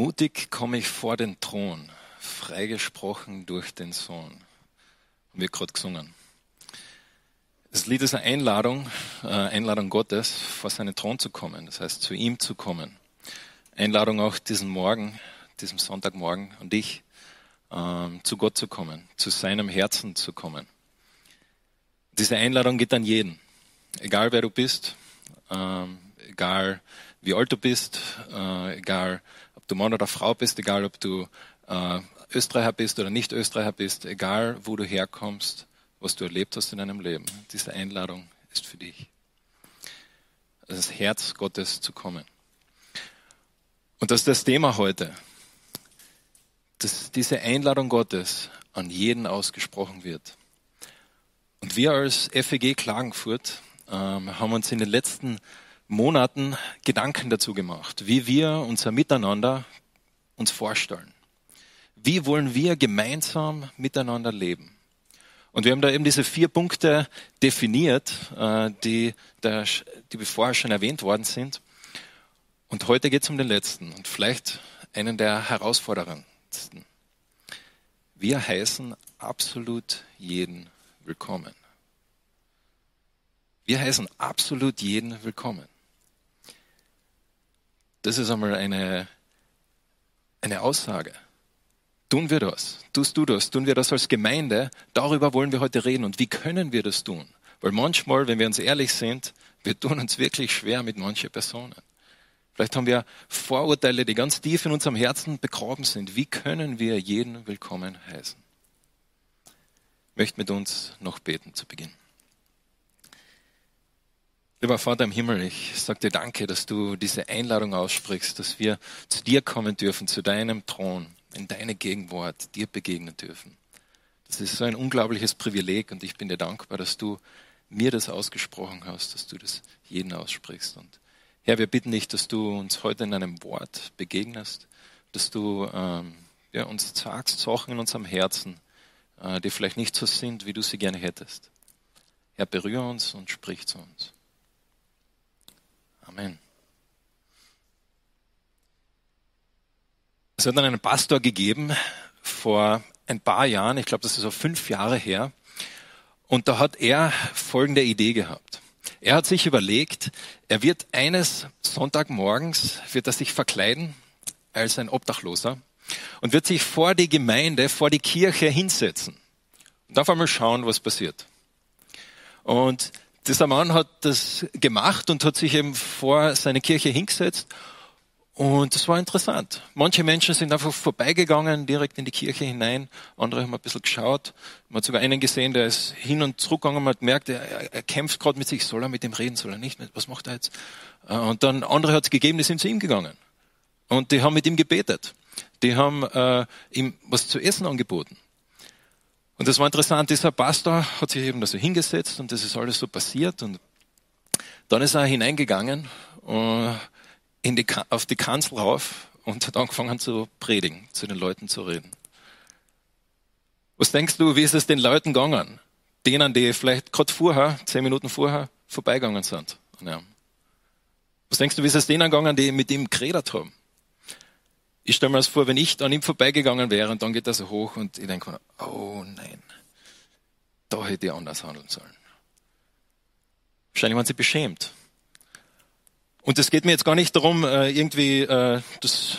Mutig komme ich vor den Thron, freigesprochen durch den Sohn. Haben wir gerade gesungen. Das Lied ist eine Einladung, äh, Einladung Gottes, vor seinen Thron zu kommen, das heißt zu ihm zu kommen. Einladung auch diesen Morgen, diesem Sonntagmorgen und dich, ähm, zu Gott zu kommen, zu seinem Herzen zu kommen. Diese Einladung geht an jeden, egal wer du bist, ähm, egal wie alt du bist, äh, egal du Mann oder Frau bist, egal ob du äh, Österreicher bist oder nicht Österreicher bist, egal wo du herkommst, was du erlebt hast in deinem Leben. Diese Einladung ist für dich. Das Herz Gottes zu kommen. Und das ist das Thema heute. Dass diese Einladung Gottes an jeden ausgesprochen wird. Und wir als FEG Klagenfurt ähm, haben uns in den letzten Monaten Gedanken dazu gemacht, wie wir unser Miteinander uns vorstellen. Wie wollen wir gemeinsam miteinander leben? Und wir haben da eben diese vier Punkte definiert, äh, die, die vorher schon erwähnt worden sind. Und heute geht es um den letzten und vielleicht einen der herausforderndsten. Wir heißen absolut jeden willkommen. Wir heißen absolut jeden willkommen. Das ist einmal eine, eine Aussage. Tun wir das? Tust du das? Tun wir das als Gemeinde? Darüber wollen wir heute reden. Und wie können wir das tun? Weil manchmal, wenn wir uns ehrlich sind, wir tun uns wirklich schwer mit manchen Personen. Vielleicht haben wir Vorurteile, die ganz tief in unserem Herzen begraben sind. Wie können wir jeden willkommen heißen? Ich möchte mit uns noch beten zu Beginn. Lieber Vater im Himmel, ich sage dir danke, dass du diese Einladung aussprichst, dass wir zu dir kommen dürfen, zu deinem Thron, in deine Gegenwart, dir begegnen dürfen. Das ist so ein unglaubliches Privileg und ich bin dir dankbar, dass du mir das ausgesprochen hast, dass du das jeden aussprichst. Und Herr, wir bitten dich, dass du uns heute in einem Wort begegnest, dass du ähm, ja, uns sagst Sachen in unserem Herzen, äh, die vielleicht nicht so sind, wie du sie gerne hättest. Herr, berühre uns und sprich zu uns. Amen. Es hat dann einen Pastor gegeben vor ein paar Jahren, ich glaube, das ist so fünf Jahre her, und da hat er folgende Idee gehabt. Er hat sich überlegt, er wird eines Sonntagmorgens, wird er sich verkleiden als ein Obdachloser und wird sich vor die Gemeinde, vor die Kirche hinsetzen und auf einmal schauen, was passiert. Und dieser Mann hat das gemacht und hat sich eben vor seine Kirche hingesetzt. Und das war interessant. Manche Menschen sind einfach vorbeigegangen, direkt in die Kirche hinein. Andere haben ein bisschen geschaut. Man hat sogar einen gesehen, der ist hin und zurückgegangen. Man hat gemerkt, er, er kämpft gerade mit sich. Soll er mit dem reden? Soll er nicht? Was macht er jetzt? Äh, und dann andere hat es gegeben, die sind zu ihm gegangen. Und die haben mit ihm gebetet. Die haben äh, ihm was zu essen angeboten. Und das war interessant, dieser Pastor hat sich eben da so hingesetzt und das ist alles so passiert und dann ist er hineingegangen uh, in die, auf die Kanzel rauf und hat angefangen zu predigen, zu den Leuten zu reden. Was denkst du, wie ist es den Leuten gegangen? Denen, die vielleicht gerade vorher, zehn Minuten vorher, vorbeigegangen sind Was denkst du, wie ist es denen gegangen, die mit ihm geredet haben? Ich stelle mir das vor, wenn ich an ihm vorbeigegangen wäre und dann geht er so hoch und ich denke, oh nein, da hätte ich anders handeln sollen. Wahrscheinlich waren sie beschämt. Und es geht mir jetzt gar nicht darum, äh, irgendwie äh, das,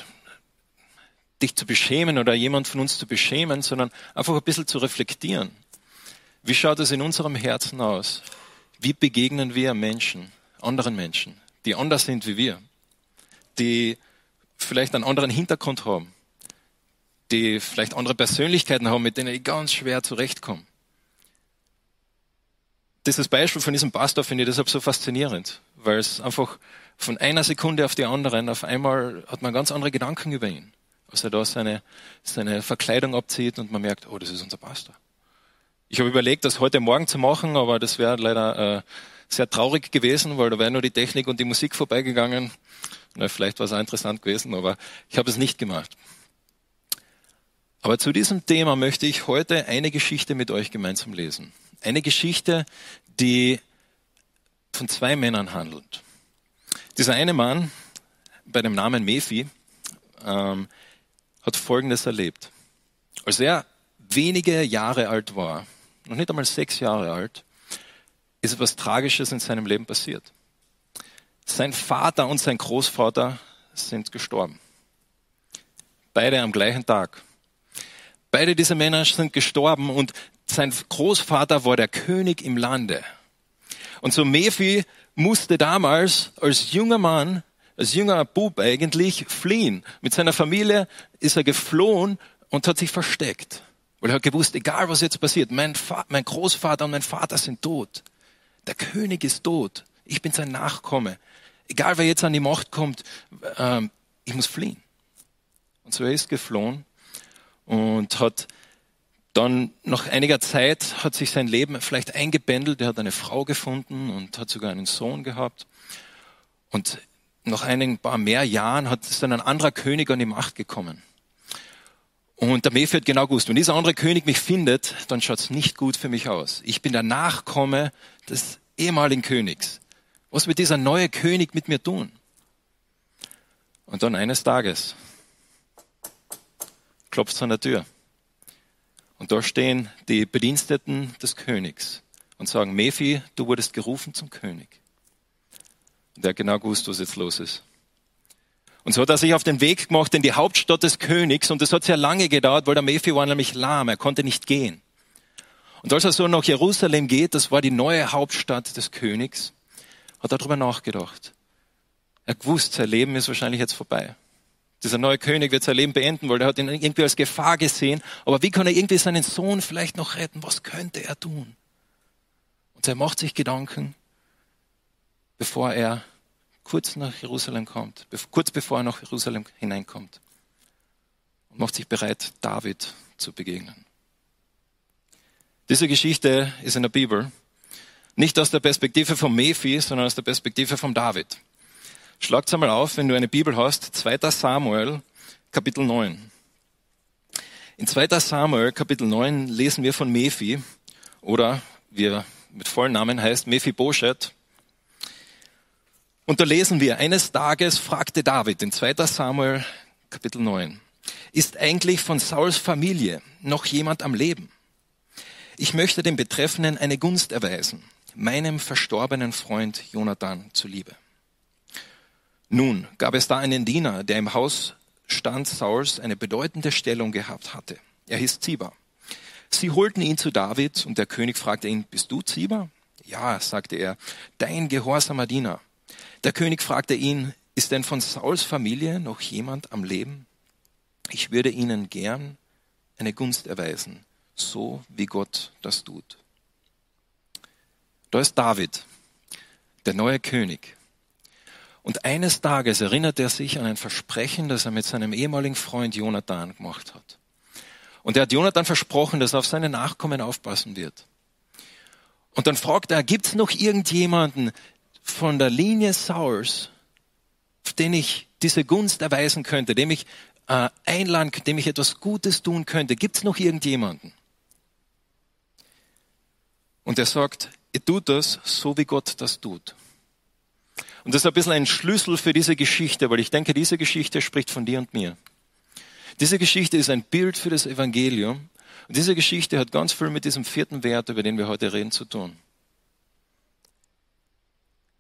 dich zu beschämen oder jemand von uns zu beschämen, sondern einfach ein bisschen zu reflektieren. Wie schaut es in unserem Herzen aus? Wie begegnen wir Menschen, anderen Menschen, die anders sind wie wir, die vielleicht einen anderen Hintergrund haben, die vielleicht andere Persönlichkeiten haben, mit denen ich ganz schwer zurechtkomme. Dieses Beispiel von diesem Pastor finde ich deshalb so faszinierend, weil es einfach von einer Sekunde auf die andere auf einmal hat man ganz andere Gedanken über ihn. Als er da seine, seine Verkleidung abzieht und man merkt, oh, das ist unser Pastor. Ich habe überlegt, das heute Morgen zu machen, aber das wäre leider äh, sehr traurig gewesen, weil da wäre nur die Technik und die Musik vorbeigegangen. Na, vielleicht war es interessant gewesen, aber ich habe es nicht gemacht. Aber zu diesem Thema möchte ich heute eine Geschichte mit euch gemeinsam lesen. Eine Geschichte, die von zwei Männern handelt. Dieser eine Mann bei dem Namen Mephi, ähm, hat Folgendes erlebt. Als er wenige Jahre alt war, noch nicht einmal sechs Jahre alt, ist etwas Tragisches in seinem Leben passiert. Sein Vater und sein Großvater sind gestorben. Beide am gleichen Tag. Beide diese Männer sind gestorben und sein Großvater war der König im Lande. Und so Mephi musste damals als junger Mann, als junger Bub eigentlich fliehen. Mit seiner Familie ist er geflohen und hat sich versteckt. Weil er hat gewusst, egal was jetzt passiert, mein, mein Großvater und mein Vater sind tot. Der König ist tot. Ich bin sein Nachkomme. Egal wer jetzt an die Macht kommt, ähm, ich muss fliehen. Und so er ist geflohen und hat dann nach einiger Zeit hat sich sein Leben vielleicht eingebändelt. Er hat eine Frau gefunden und hat sogar einen Sohn gehabt. Und nach einigen paar mehr Jahren hat ist dann ein anderer König an die Macht gekommen. Und der Mephi hat genau gewusst, wenn dieser andere König mich findet, dann schaut es nicht gut für mich aus. Ich bin der Nachkomme des ehemaligen Königs. Was wird dieser neue König mit mir tun? Und dann eines Tages klopft es an der Tür. Und da stehen die Bediensteten des Königs und sagen, Mephi, du wurdest gerufen zum König. Und er hat genau gewusst, was jetzt los ist. Und so hat er sich auf den Weg gemacht in die Hauptstadt des Königs und es hat sehr lange gedauert, weil der Mephi war nämlich lahm, er konnte nicht gehen. Und als er so nach Jerusalem geht, das war die neue Hauptstadt des Königs, hat er darüber nachgedacht. Er gewusst, sein Leben ist wahrscheinlich jetzt vorbei. Dieser neue König wird sein Leben beenden, weil er hat ihn irgendwie als Gefahr gesehen. Aber wie kann er irgendwie seinen Sohn vielleicht noch retten? Was könnte er tun? Und er macht sich Gedanken, bevor er kurz nach Jerusalem kommt, kurz bevor er nach Jerusalem hineinkommt. Und macht sich bereit, David zu begegnen. Diese Geschichte ist in der Bibel nicht aus der Perspektive von Mephi, sondern aus der Perspektive von David. Schlag's einmal auf, wenn du eine Bibel hast, 2. Samuel, Kapitel 9. In 2. Samuel, Kapitel 9, lesen wir von Mephi, oder wie er mit vollen Namen heißt, Mephi Boschet. Und da lesen wir, eines Tages fragte David in 2. Samuel, Kapitel 9, ist eigentlich von Sauls Familie noch jemand am Leben? Ich möchte dem Betreffenden eine Gunst erweisen, meinem verstorbenen Freund Jonathan zuliebe. Nun gab es da einen Diener, der im Haus stand Sauls eine bedeutende Stellung gehabt hatte. Er hieß Ziba. Sie holten ihn zu David und der König fragte ihn, bist du Ziba? Ja, sagte er, dein gehorsamer Diener. Der König fragte ihn, ist denn von Sauls Familie noch jemand am Leben? Ich würde ihnen gern eine Gunst erweisen, so wie Gott das tut. Da ist David, der neue König. Und eines Tages erinnert er sich an ein Versprechen, das er mit seinem ehemaligen Freund Jonathan gemacht hat. Und er hat Jonathan versprochen, dass er auf seine Nachkommen aufpassen wird. Und dann fragt er, gibt es noch irgendjemanden von der Linie Sauls, den ich diese Gunst erweisen könnte, dem ich äh, einladen, dem ich etwas Gutes tun könnte? Gibt es noch irgendjemanden? Und er sagt, ihr tut das so, wie Gott das tut. Und das ist ein bisschen ein Schlüssel für diese Geschichte, weil ich denke, diese Geschichte spricht von dir und mir. Diese Geschichte ist ein Bild für das Evangelium. Und diese Geschichte hat ganz viel mit diesem vierten Wert, über den wir heute reden, zu tun.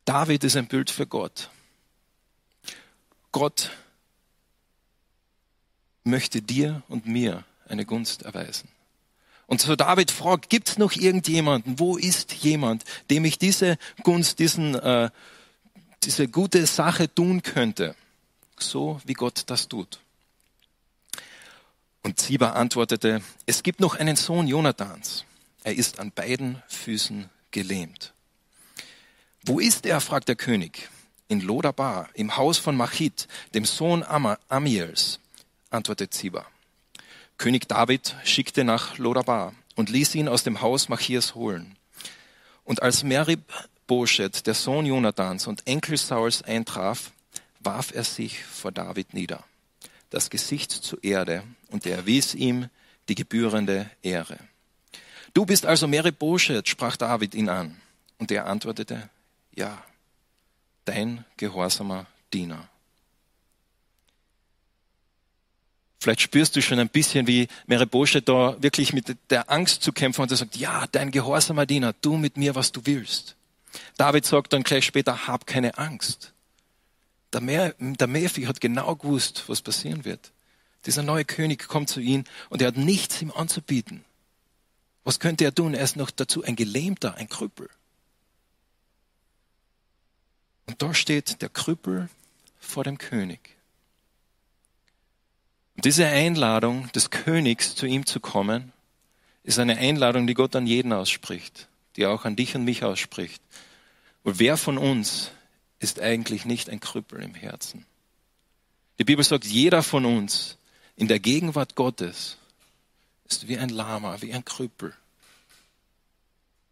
David ist ein Bild für Gott. Gott möchte dir und mir eine Gunst erweisen. Und so David fragt, gibt es noch irgendjemanden? Wo ist jemand, dem ich diese Gunst, diesen äh, diese gute Sache tun könnte, so wie Gott das tut. Und Ziba antwortete, es gibt noch einen Sohn Jonathans. Er ist an beiden Füßen gelähmt. Wo ist er? fragt der König. In Lodabar, im Haus von Machit, dem Sohn Amiels, antwortet Ziba. König David schickte nach Lodabar und ließ ihn aus dem Haus Machias holen. Und als Merib Boschet, der Sohn Jonathans und Enkel Sauls eintraf, warf er sich vor David nieder, das Gesicht zur Erde, und er erwies ihm die gebührende Ehre. Du bist also Boschet, sprach David ihn an. Und er antwortete, ja, dein gehorsamer Diener. Vielleicht spürst du schon ein bisschen, wie Merebosche da wirklich mit der Angst zu kämpfen und er sagt, ja, dein gehorsamer Diener, tu mit mir, was du willst. David sagt dann gleich später, hab keine Angst. Der Mephi hat genau gewusst, was passieren wird. Dieser neue König kommt zu ihm und er hat nichts ihm anzubieten. Was könnte er tun? Er ist noch dazu ein Gelähmter, ein Krüppel. Und da steht der Krüppel vor dem König. Diese Einladung des Königs, zu ihm zu kommen, ist eine Einladung, die Gott an jeden ausspricht, die auch an dich und mich ausspricht. Und wer von uns ist eigentlich nicht ein Krüppel im Herzen? Die Bibel sagt, jeder von uns in der Gegenwart Gottes ist wie ein Lama, wie ein Krüppel.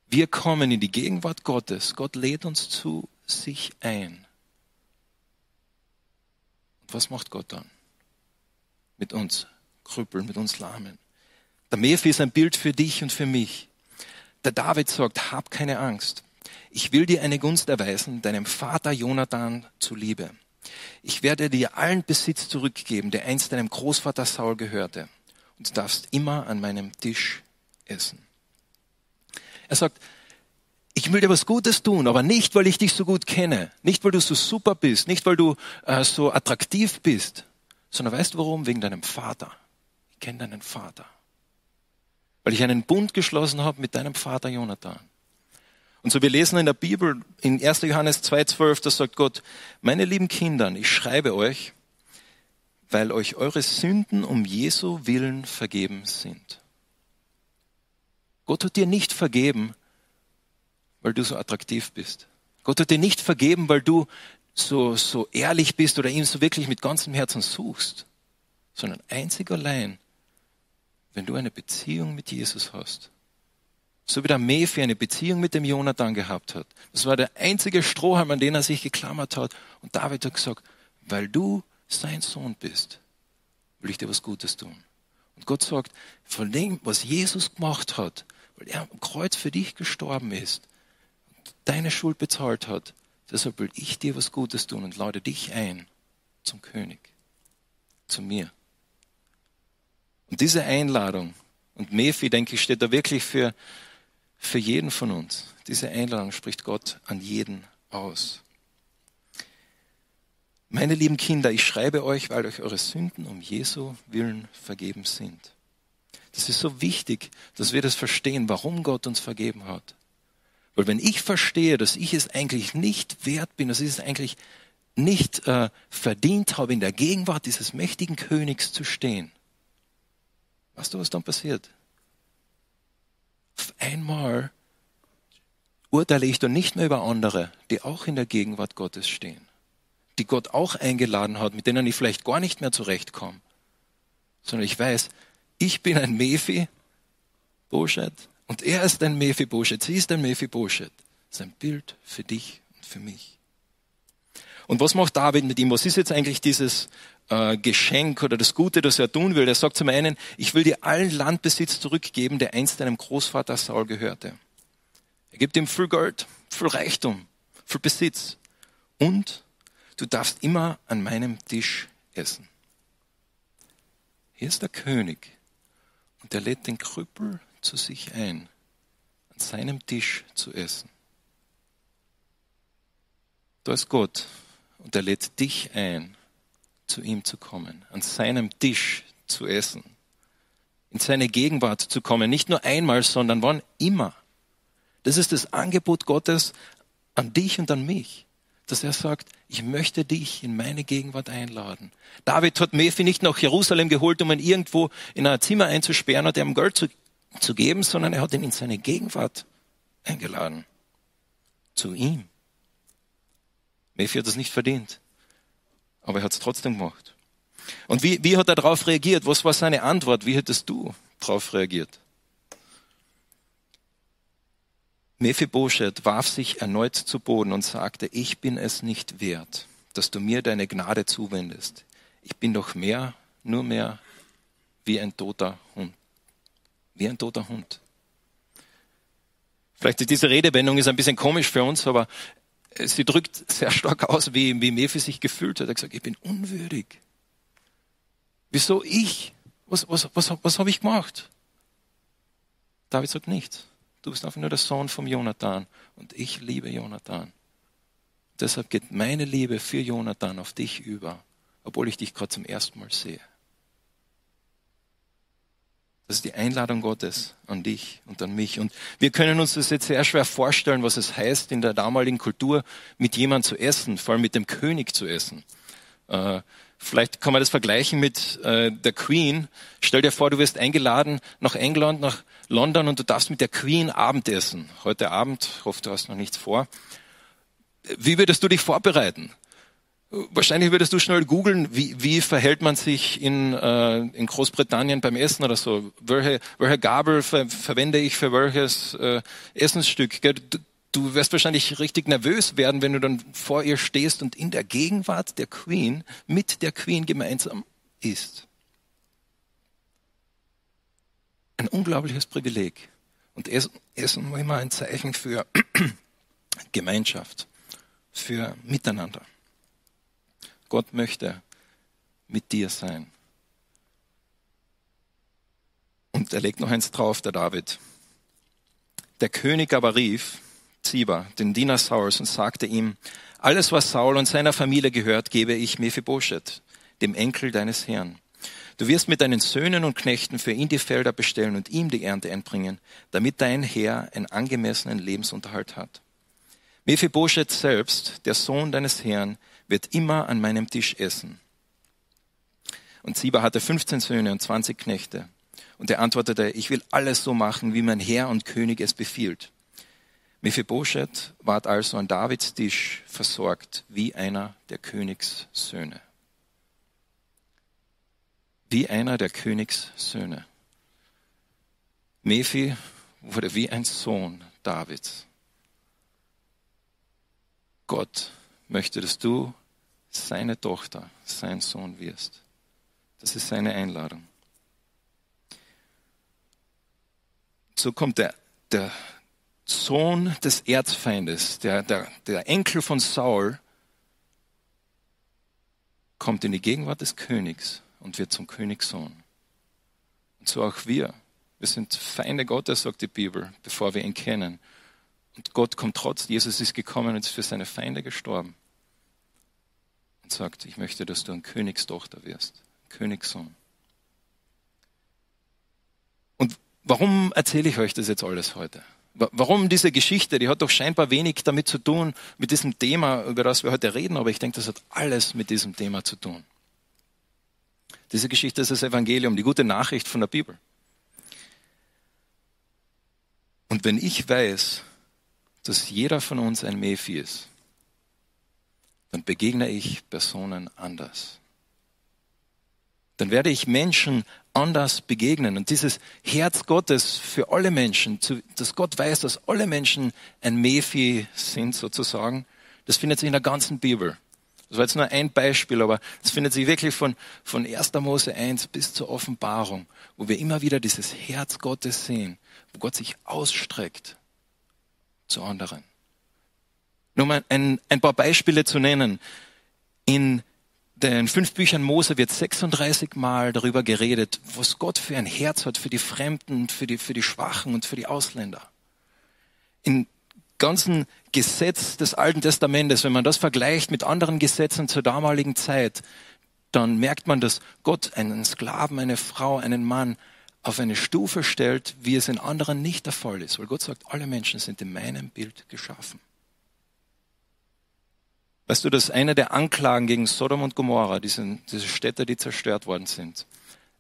Wir kommen in die Gegenwart Gottes. Gott lädt uns zu sich ein. Und was macht Gott dann? Mit uns Krüppeln, mit uns Lahmen. Der Mephi ist ein Bild für dich und für mich. Der David sagt, hab keine Angst. Ich will dir eine Gunst erweisen, deinem Vater Jonathan zuliebe. Ich werde dir allen Besitz zurückgeben, der einst deinem Großvater Saul gehörte. Und du darfst immer an meinem Tisch essen. Er sagt, ich will dir was Gutes tun, aber nicht, weil ich dich so gut kenne, nicht, weil du so super bist, nicht, weil du äh, so attraktiv bist, sondern weißt du warum? Wegen deinem Vater. Ich kenne deinen Vater. Weil ich einen Bund geschlossen habe mit deinem Vater Jonathan. Und so wir lesen in der Bibel, in 1. Johannes 2,12, da sagt Gott, meine lieben Kindern, ich schreibe euch, weil euch eure Sünden um Jesu Willen vergeben sind. Gott hat dir nicht vergeben, weil du so attraktiv bist. Gott hat dir nicht vergeben, weil du so, so ehrlich bist oder ihn so wirklich mit ganzem Herzen suchst, sondern einzig allein, wenn du eine Beziehung mit Jesus hast. So wie der Mephi eine Beziehung mit dem Jonathan gehabt hat. Das war der einzige Strohhalm, an den er sich geklammert hat. Und David hat gesagt, weil du sein Sohn bist, will ich dir was Gutes tun. Und Gott sagt, von dem, was Jesus gemacht hat, weil er am Kreuz für dich gestorben ist, deine Schuld bezahlt hat, deshalb will ich dir was Gutes tun und lade dich ein zum König, zu mir. Und diese Einladung, und Mephi, denke ich, steht da wirklich für, für jeden von uns. Diese Einladung spricht Gott an jeden aus. Meine lieben Kinder, ich schreibe euch, weil euch eure Sünden um Jesu Willen vergeben sind. Das ist so wichtig, dass wir das verstehen, warum Gott uns vergeben hat. Weil wenn ich verstehe, dass ich es eigentlich nicht wert bin, dass ich es eigentlich nicht äh, verdient habe, in der Gegenwart dieses mächtigen Königs zu stehen, weißt du, was dann passiert? Auf einmal urteile ich dann nicht mehr über andere, die auch in der Gegenwart Gottes stehen, die Gott auch eingeladen hat, mit denen ich vielleicht gar nicht mehr zurechtkomme, sondern ich weiß, ich bin ein Mephi, Boschet, und er ist ein Mephibosheth, sie ist ein Mephibosheth. Das ist ein Bild für dich und für mich. Und was macht David mit ihm? Was ist jetzt eigentlich dieses äh, Geschenk oder das Gute, das er tun will? Er sagt zum einen, ich will dir allen Landbesitz zurückgeben, der einst deinem Großvater Saul gehörte. Er gibt ihm viel Geld, viel Reichtum, viel Besitz. Und du darfst immer an meinem Tisch essen. Hier ist der König und er lädt den Krüppel zu sich ein, an seinem Tisch zu essen. Da ist Gott und er lädt dich ein, zu ihm zu kommen, an seinem Tisch zu essen, in seine Gegenwart zu kommen, nicht nur einmal, sondern wann immer. Das ist das Angebot Gottes an dich und an mich, dass er sagt, ich möchte dich in meine Gegenwart einladen. David hat Mephi nicht nach Jerusalem geholt, um ihn irgendwo in ein Zimmer einzusperren und ihm Geld zu geben, sondern er hat ihn in seine Gegenwart eingeladen. Zu ihm. Mephi hat das nicht verdient. Aber er hat es trotzdem gemacht. Und wie, wie hat er darauf reagiert? Was war seine Antwort? Wie hättest du darauf reagiert? Mephibosheth warf sich erneut zu Boden und sagte, ich bin es nicht wert, dass du mir deine Gnade zuwendest. Ich bin doch mehr, nur mehr wie ein toter Hund wie ein toter Hund. Vielleicht ist diese Redewendung ist ein bisschen komisch für uns, aber sie drückt sehr stark aus, wie, wie Mephi sich gefühlt hat. Er hat gesagt, ich bin unwürdig. Wieso ich? Was, was, was, was habe ich gemacht? David sagt nichts. Du bist einfach nur der Sohn vom Jonathan und ich liebe Jonathan. Deshalb geht meine Liebe für Jonathan auf dich über, obwohl ich dich gerade zum ersten Mal sehe. Das ist die Einladung Gottes an dich und an mich. Und wir können uns das jetzt sehr schwer vorstellen, was es heißt, in der damaligen Kultur mit jemandem zu essen, vor allem mit dem König zu essen. Äh, vielleicht kann man das vergleichen mit äh, der Queen. Stell dir vor, du wirst eingeladen nach England, nach London und du darfst mit der Queen Abendessen. Heute Abend, hoffe, du hast noch nichts vor. Wie würdest du dich vorbereiten? Wahrscheinlich würdest du schnell googeln, wie, wie verhält man sich in, äh, in Großbritannien beim Essen oder so. Welche, welche Gabel ver, verwende ich für welches äh, Essensstück? Du, du wirst wahrscheinlich richtig nervös werden, wenn du dann vor ihr stehst und in der Gegenwart der Queen mit der Queen gemeinsam isst. Ein unglaubliches Privileg. Und Essen, Essen war immer ein Zeichen für Gemeinschaft, für Miteinander. Gott möchte mit dir sein. Und er legt noch eins drauf, der David. Der König aber rief Ziba, den Diener Sauls, und sagte ihm, alles, was Saul und seiner Familie gehört, gebe ich Mephibosheth, dem Enkel deines Herrn. Du wirst mit deinen Söhnen und Knechten für ihn die Felder bestellen und ihm die Ernte einbringen, damit dein Herr einen angemessenen Lebensunterhalt hat. Mephibosheth selbst, der Sohn deines Herrn, wird immer an meinem Tisch essen. Und Ziba hatte 15 Söhne und 20 Knechte. Und er antwortete, ich will alles so machen, wie mein Herr und König es befiehlt. Mephibosheth ward also an Davids Tisch versorgt wie einer der Königssöhne. Wie einer der Königssöhne. Mephi wurde wie ein Sohn Davids. Gott möchte, dass du seine Tochter, sein Sohn wirst. Das ist seine Einladung. So kommt der, der Sohn des Erzfeindes, der, der, der Enkel von Saul, kommt in die Gegenwart des Königs und wird zum Königssohn. Und so auch wir. Wir sind Feinde Gottes, sagt die Bibel, bevor wir ihn kennen. Und Gott kommt trotz, Jesus ist gekommen und ist für seine Feinde gestorben und sagt, ich möchte, dass du ein Königstochter wirst, ein Königssohn. Und warum erzähle ich euch das jetzt alles heute? Warum diese Geschichte? Die hat doch scheinbar wenig damit zu tun, mit diesem Thema, über das wir heute reden, aber ich denke, das hat alles mit diesem Thema zu tun. Diese Geschichte ist das Evangelium, die gute Nachricht von der Bibel. Und wenn ich weiß, dass jeder von uns ein Mephi ist, dann begegne ich Personen anders. Dann werde ich Menschen anders begegnen. Und dieses Herz Gottes für alle Menschen, dass Gott weiß, dass alle Menschen ein Mephi sind sozusagen, das findet sich in der ganzen Bibel. Das war jetzt nur ein Beispiel, aber es findet sich wirklich von, von 1. Mose 1 bis zur Offenbarung, wo wir immer wieder dieses Herz Gottes sehen, wo Gott sich ausstreckt zu anderen. Nur mal ein, ein paar Beispiele zu nennen. In den fünf Büchern Mose wird 36 Mal darüber geredet, was Gott für ein Herz hat für die Fremden, für die, für die Schwachen und für die Ausländer. Im ganzen Gesetz des Alten Testamentes, wenn man das vergleicht mit anderen Gesetzen zur damaligen Zeit, dann merkt man, dass Gott einen Sklaven, eine Frau, einen Mann auf eine Stufe stellt, wie es in anderen nicht der Fall ist. Weil Gott sagt, alle Menschen sind in meinem Bild geschaffen. Weißt du, dass eine der Anklagen gegen Sodom und Gomorra, diese, diese Städte, die zerstört worden sind,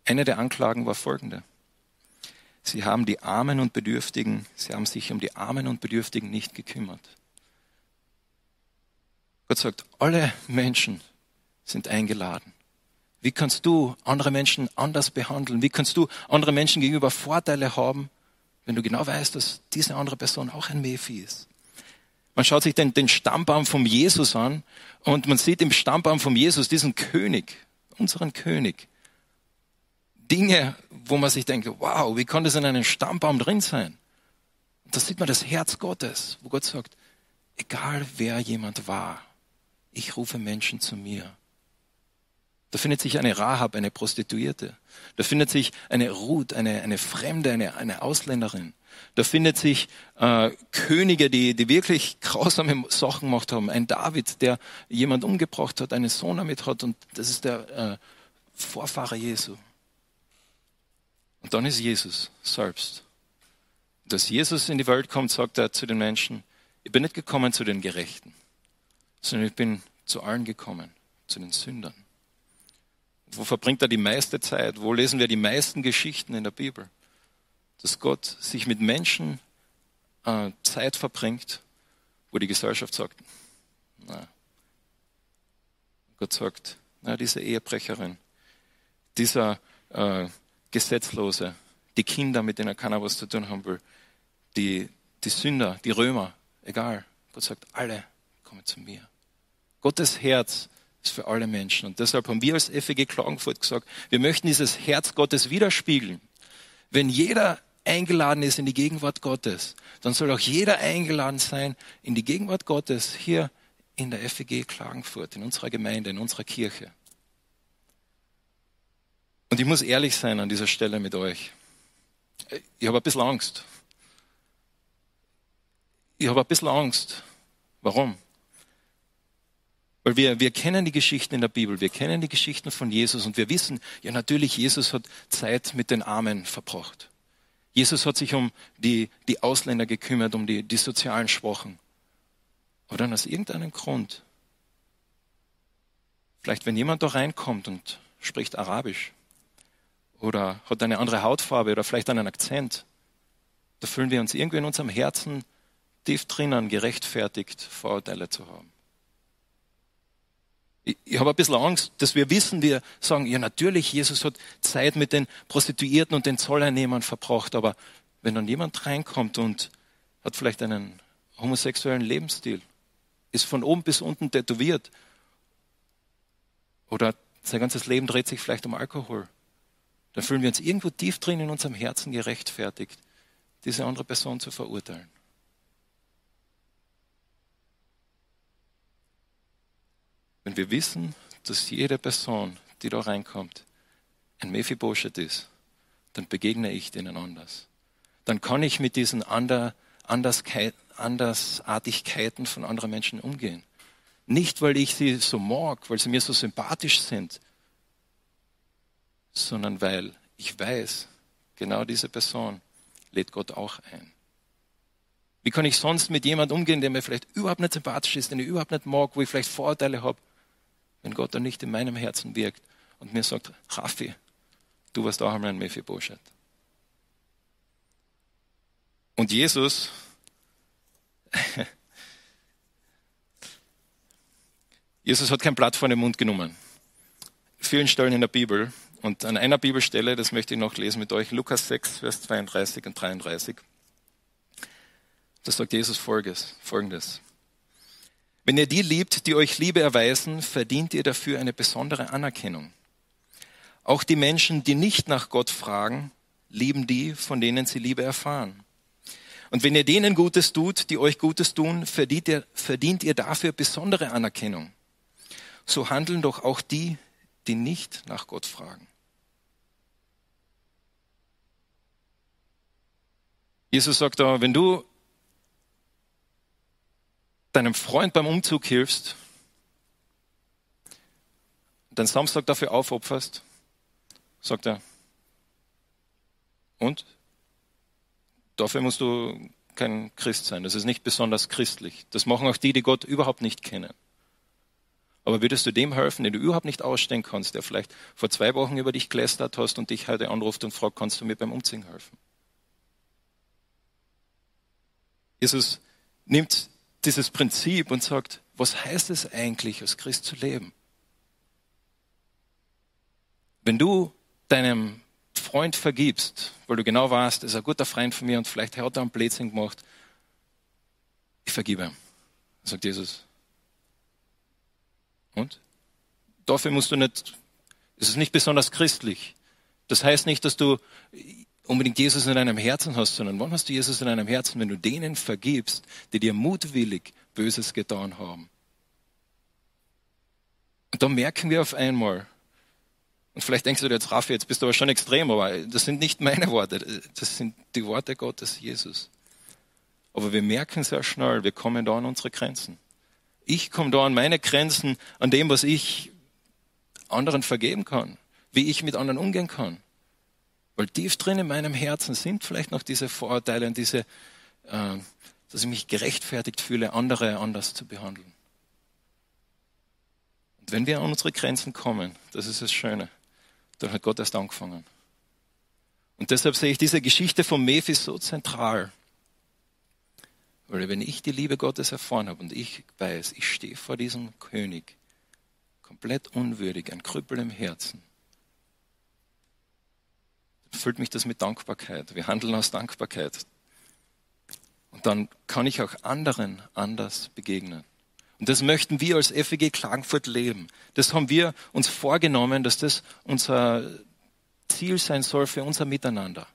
eine der Anklagen war folgende. Sie haben die Armen und Bedürftigen, sie haben sich um die Armen und Bedürftigen nicht gekümmert. Gott sagt, alle Menschen sind eingeladen. Wie kannst du andere Menschen anders behandeln? Wie kannst du andere Menschen gegenüber Vorteile haben, wenn du genau weißt, dass diese andere Person auch ein Mephi ist? Man schaut sich den, den Stammbaum vom Jesus an und man sieht im Stammbaum vom Jesus diesen König, unseren König. Dinge, wo man sich denkt, wow, wie kann das in einem Stammbaum drin sein? Und da sieht man das Herz Gottes, wo Gott sagt, egal wer jemand war, ich rufe Menschen zu mir. Da findet sich eine Rahab, eine Prostituierte. Da findet sich eine Ruth, eine, eine Fremde, eine, eine Ausländerin. Da findet sich äh, Könige, die, die wirklich grausame Sachen gemacht haben. Ein David, der jemand umgebracht hat, einen Sohn damit hat und das ist der äh, Vorfahre Jesu. Und dann ist Jesus selbst. Dass Jesus in die Welt kommt, sagt er zu den Menschen, ich bin nicht gekommen zu den Gerechten, sondern ich bin zu allen gekommen, zu den Sündern. Wo verbringt er die meiste Zeit? Wo lesen wir die meisten Geschichten in der Bibel? Dass Gott sich mit Menschen äh, Zeit verbringt, wo die Gesellschaft sagt, na. Gott sagt, na, diese Ehebrecherin, dieser äh, Gesetzlose, die Kinder, mit denen keiner was zu tun haben will, die, die Sünder, die Römer, egal. Gott sagt, alle kommen zu mir. Gottes Herz ist für alle Menschen. Und deshalb haben wir als FEG Klagenfurt gesagt, wir möchten dieses Herz Gottes widerspiegeln. Wenn jeder eingeladen ist in die Gegenwart Gottes, dann soll auch jeder eingeladen sein in die Gegenwart Gottes hier in der FEG Klagenfurt, in unserer Gemeinde, in unserer Kirche. Und ich muss ehrlich sein an dieser Stelle mit euch. Ich habe ein bisschen Angst. Ich habe ein bisschen Angst. Warum? Weil wir, wir kennen die Geschichten in der Bibel, wir kennen die Geschichten von Jesus und wir wissen, ja natürlich, Jesus hat Zeit mit den Armen verbracht. Jesus hat sich um die, die Ausländer gekümmert, um die, die sozialen Schwachen. Aber dann aus irgendeinem Grund, vielleicht wenn jemand da reinkommt und spricht Arabisch oder hat eine andere Hautfarbe oder vielleicht einen Akzent, da fühlen wir uns irgendwie in unserem Herzen tief drinnen gerechtfertigt, Vorurteile zu haben. Ich, ich habe ein bisschen Angst, dass wir wissen, wir sagen, ja natürlich, Jesus hat Zeit mit den Prostituierten und den Zolleinnehmern verbracht, aber wenn dann jemand reinkommt und hat vielleicht einen homosexuellen Lebensstil, ist von oben bis unten tätowiert oder sein ganzes Leben dreht sich vielleicht um Alkohol, dann fühlen wir uns irgendwo tief drin in unserem Herzen gerechtfertigt, diese andere Person zu verurteilen. Wenn wir wissen, dass jede Person, die da reinkommt, ein Mephibosheth ist, dann begegne ich denen anders. Dann kann ich mit diesen Ander, Andersartigkeiten von anderen Menschen umgehen. Nicht, weil ich sie so mag, weil sie mir so sympathisch sind, sondern weil ich weiß, genau diese Person lädt Gott auch ein. Wie kann ich sonst mit jemandem umgehen, der mir vielleicht überhaupt nicht sympathisch ist, den ich überhaupt nicht mag, wo ich vielleicht Vorurteile habe? Wenn Gott dann nicht in meinem Herzen wirkt und mir sagt, Raffi, du warst auch einmal ein Mephibosheth. Und Jesus, Jesus hat kein Blatt vor den Mund genommen. Vielen Stellen in der Bibel. Und an einer Bibelstelle, das möchte ich noch lesen mit euch, Lukas 6, Vers 32 und 33. Da sagt Jesus Folgendes. folgendes. Wenn ihr die liebt, die euch Liebe erweisen, verdient ihr dafür eine besondere Anerkennung. Auch die Menschen, die nicht nach Gott fragen, lieben die, von denen sie Liebe erfahren. Und wenn ihr denen Gutes tut, die euch Gutes tun, verdient ihr, verdient ihr dafür besondere Anerkennung. So handeln doch auch die, die nicht nach Gott fragen. Jesus sagt da, wenn du deinem Freund beim Umzug hilfst, deinen Samstag dafür aufopferst, sagt er, und? Dafür musst du kein Christ sein. Das ist nicht besonders christlich. Das machen auch die, die Gott überhaupt nicht kennen. Aber würdest du dem helfen, den du überhaupt nicht ausstehen kannst, der vielleicht vor zwei Wochen über dich gelästert hast und dich heute anruft und fragt, kannst du mir beim Umziehen helfen? Jesus nimmt dieses Prinzip und sagt, was heißt es eigentlich, als Christ zu leben? Wenn du deinem Freund vergibst, weil du genau weißt, er ist ein guter Freund von mir und vielleicht hat er einen Blödsinn gemacht, ich vergebe ihm, sagt Jesus. Und? Dafür musst du nicht, es ist nicht besonders christlich. Das heißt nicht, dass du unbedingt Jesus in deinem Herzen hast, sondern wann hast du Jesus in deinem Herzen, wenn du denen vergibst, die dir mutwillig Böses getan haben. Und da merken wir auf einmal, Und vielleicht denkst du dir jetzt, Raffi, jetzt bist du aber schon extrem, aber das sind nicht meine Worte, das sind die Worte Gottes, Jesus. Aber wir merken sehr schnell, wir kommen da an unsere Grenzen. Ich komme da an meine Grenzen, an dem, was ich anderen vergeben kann, wie ich mit anderen umgehen kann. Weil tief drin in meinem Herzen sind vielleicht noch diese Vorurteile und diese, äh, dass ich mich gerechtfertigt fühle, andere anders zu behandeln. Und wenn wir an unsere Grenzen kommen, das ist das Schöne, dann hat Gott erst angefangen. Und deshalb sehe ich diese Geschichte von Mephi so zentral. Weil wenn ich die Liebe Gottes erfahren habe und ich weiß, ich stehe vor diesem König, komplett unwürdig, ein Krüppel im Herzen, füllt mich das mit Dankbarkeit. Wir handeln aus Dankbarkeit. Und dann kann ich auch anderen anders begegnen. Und das möchten wir als FEG Klagenfurt leben. Das haben wir uns vorgenommen, dass das unser Ziel sein soll für unser Miteinander.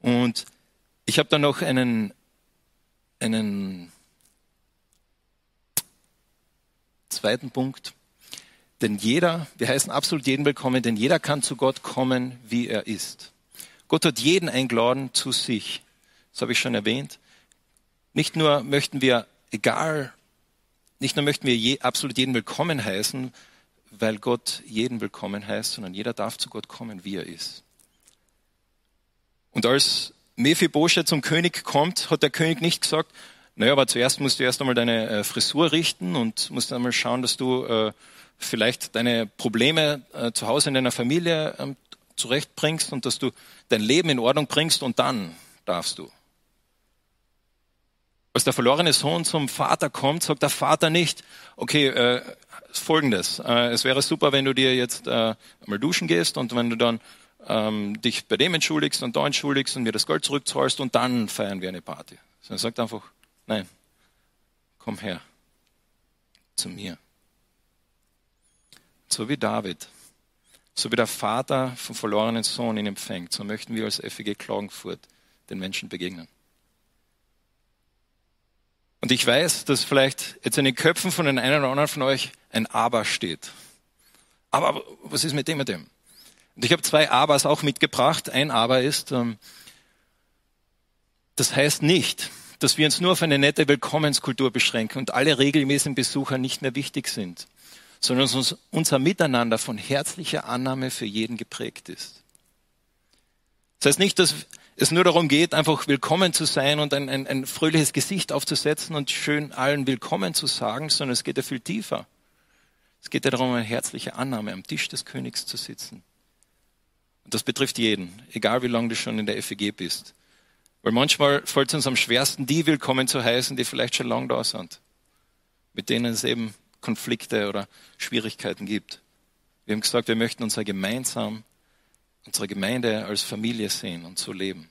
Und ich habe da noch einen, einen zweiten Punkt. Denn jeder, wir heißen absolut jeden willkommen, denn jeder kann zu Gott kommen, wie er ist. Gott hat jeden eingeladen zu sich. Das habe ich schon erwähnt. Nicht nur möchten wir, egal nicht nur möchten wir je, absolut jeden willkommen heißen, weil Gott jeden willkommen heißt, sondern jeder darf zu Gott kommen, wie er ist. Und als Mephibosheth zum König kommt, hat der König nicht gesagt, naja, aber zuerst musst du erst einmal deine äh, Frisur richten und musst einmal schauen, dass du äh, vielleicht deine Probleme äh, zu Hause in deiner Familie ähm, zurechtbringst und dass du dein Leben in Ordnung bringst und dann darfst du. Als der verlorene Sohn zum Vater kommt, sagt der Vater nicht, okay, äh, folgendes, äh, es wäre super, wenn du dir jetzt äh, einmal duschen gehst und wenn du dann ähm, dich bei dem entschuldigst und da entschuldigst und mir das Geld zurückzahlst und dann feiern wir eine Party. Sondern er sagt einfach, nein, komm her zu mir. So wie David, so wie der Vater vom verlorenen Sohn ihn empfängt, so möchten wir als FEG Klagenfurt den Menschen begegnen. Und ich weiß, dass vielleicht jetzt in den Köpfen von den einen oder anderen von euch ein Aber steht. Aber was ist mit dem und dem? Und ich habe zwei Abers auch mitgebracht. Ein Aber ist, ähm, das heißt nicht, dass wir uns nur auf eine nette Willkommenskultur beschränken und alle regelmäßigen Besucher nicht mehr wichtig sind, sondern dass unser Miteinander von herzlicher Annahme für jeden geprägt ist. Das heißt nicht, dass es nur darum geht, einfach willkommen zu sein und ein, ein, ein fröhliches Gesicht aufzusetzen und schön allen willkommen zu sagen, sondern es geht ja viel tiefer. Es geht ja darum, eine herzliche Annahme am Tisch des Königs zu sitzen. Und das betrifft jeden, egal wie lange du schon in der FEG bist. Weil manchmal fällt es uns am schwersten, die willkommen zu heißen, die vielleicht schon lange da sind. Mit denen es eben Konflikte oder Schwierigkeiten gibt. Wir haben gesagt, wir möchten uns ja gemeinsam unsere Gemeinde als Familie sehen und so leben.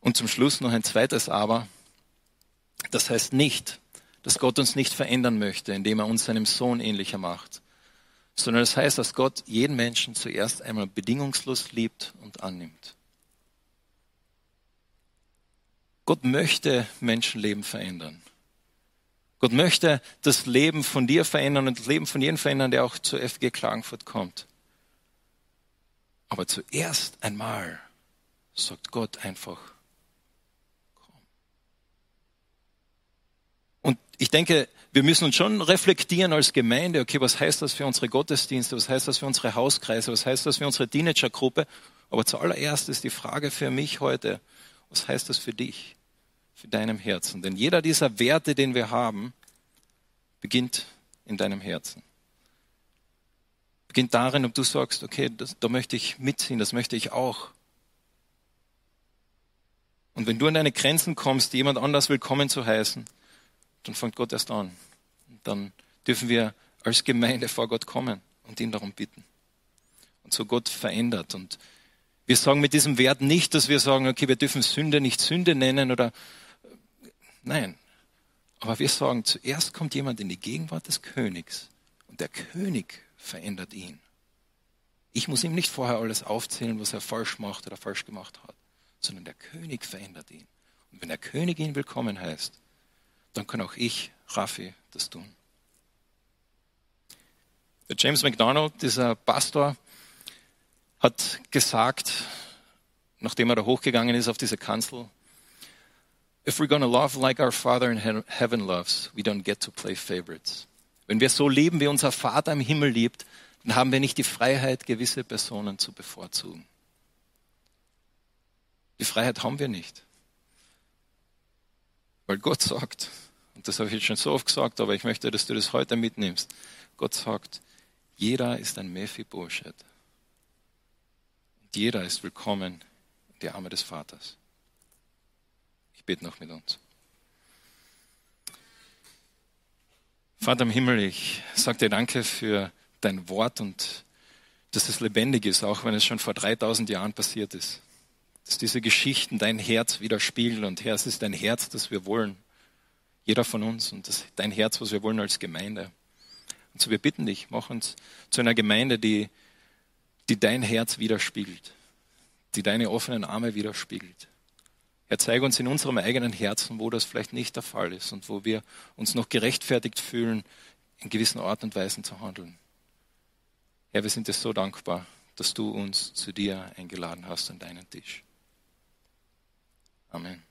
Und zum Schluss noch ein zweites Aber. Das heißt nicht, dass Gott uns nicht verändern möchte, indem er uns seinem Sohn ähnlicher macht, sondern das heißt, dass Gott jeden Menschen zuerst einmal bedingungslos liebt und annimmt. Gott möchte Menschenleben verändern. Gott möchte das Leben von dir verändern und das Leben von jedem verändern, der auch zur FG Klagenfurt kommt. Aber zuerst einmal sagt Gott einfach, komm. Und ich denke, wir müssen uns schon reflektieren als Gemeinde, okay, was heißt das für unsere Gottesdienste, was heißt das für unsere Hauskreise, was heißt das für unsere Teenagergruppe? Aber zuallererst ist die Frage für mich heute, was heißt das für dich, für deinem Herzen? Denn jeder dieser Werte, den wir haben, beginnt in deinem Herzen beginnt darin, ob du sagst, okay, das, da möchte ich mitziehen, das möchte ich auch. Und wenn du an deine Grenzen kommst, jemand anders willkommen zu heißen, dann fängt Gott erst an. Dann dürfen wir als Gemeinde vor Gott kommen und ihn darum bitten. Und so Gott verändert. Und wir sagen mit diesem Wert nicht, dass wir sagen, okay, wir dürfen Sünde nicht Sünde nennen oder, nein. Aber wir sagen, zuerst kommt jemand in die Gegenwart des Königs und der König verändert ihn. Ich muss ihm nicht vorher alles aufzählen, was er falsch macht oder falsch gemacht hat, sondern der König verändert ihn. Und wenn der König ihn willkommen heißt, dann kann auch ich, Raffi, das tun. Der James McDonald, dieser Pastor, hat gesagt, nachdem er da hochgegangen ist auf diese Kanzel, If we're gonna love like our Father in heaven loves, we don't get to play favorites. Wenn wir so leben, wie unser Vater im Himmel liebt, dann haben wir nicht die Freiheit, gewisse Personen zu bevorzugen. Die Freiheit haben wir nicht. Weil Gott sagt, und das habe ich jetzt schon so oft gesagt, aber ich möchte, dass du das heute mitnimmst. Gott sagt, jeder ist ein Mephibosheth. Und jeder ist willkommen in die Arme des Vaters. Bete noch mit uns. Vater im Himmel, ich sage dir danke für dein Wort und dass es lebendig ist, auch wenn es schon vor 3000 Jahren passiert ist. Dass diese Geschichten dein Herz widerspiegeln und Herr, es ist dein Herz, das wir wollen. Jeder von uns und das dein Herz, was wir wollen als Gemeinde. Und so wir bitten dich, mach uns zu einer Gemeinde, die, die dein Herz widerspiegelt, die deine offenen Arme widerspiegelt. Herr, zeige uns in unserem eigenen Herzen, wo das vielleicht nicht der Fall ist und wo wir uns noch gerechtfertigt fühlen, in gewissen Art und Weisen zu handeln. Herr, wir sind dir so dankbar, dass du uns zu dir eingeladen hast an deinen Tisch. Amen.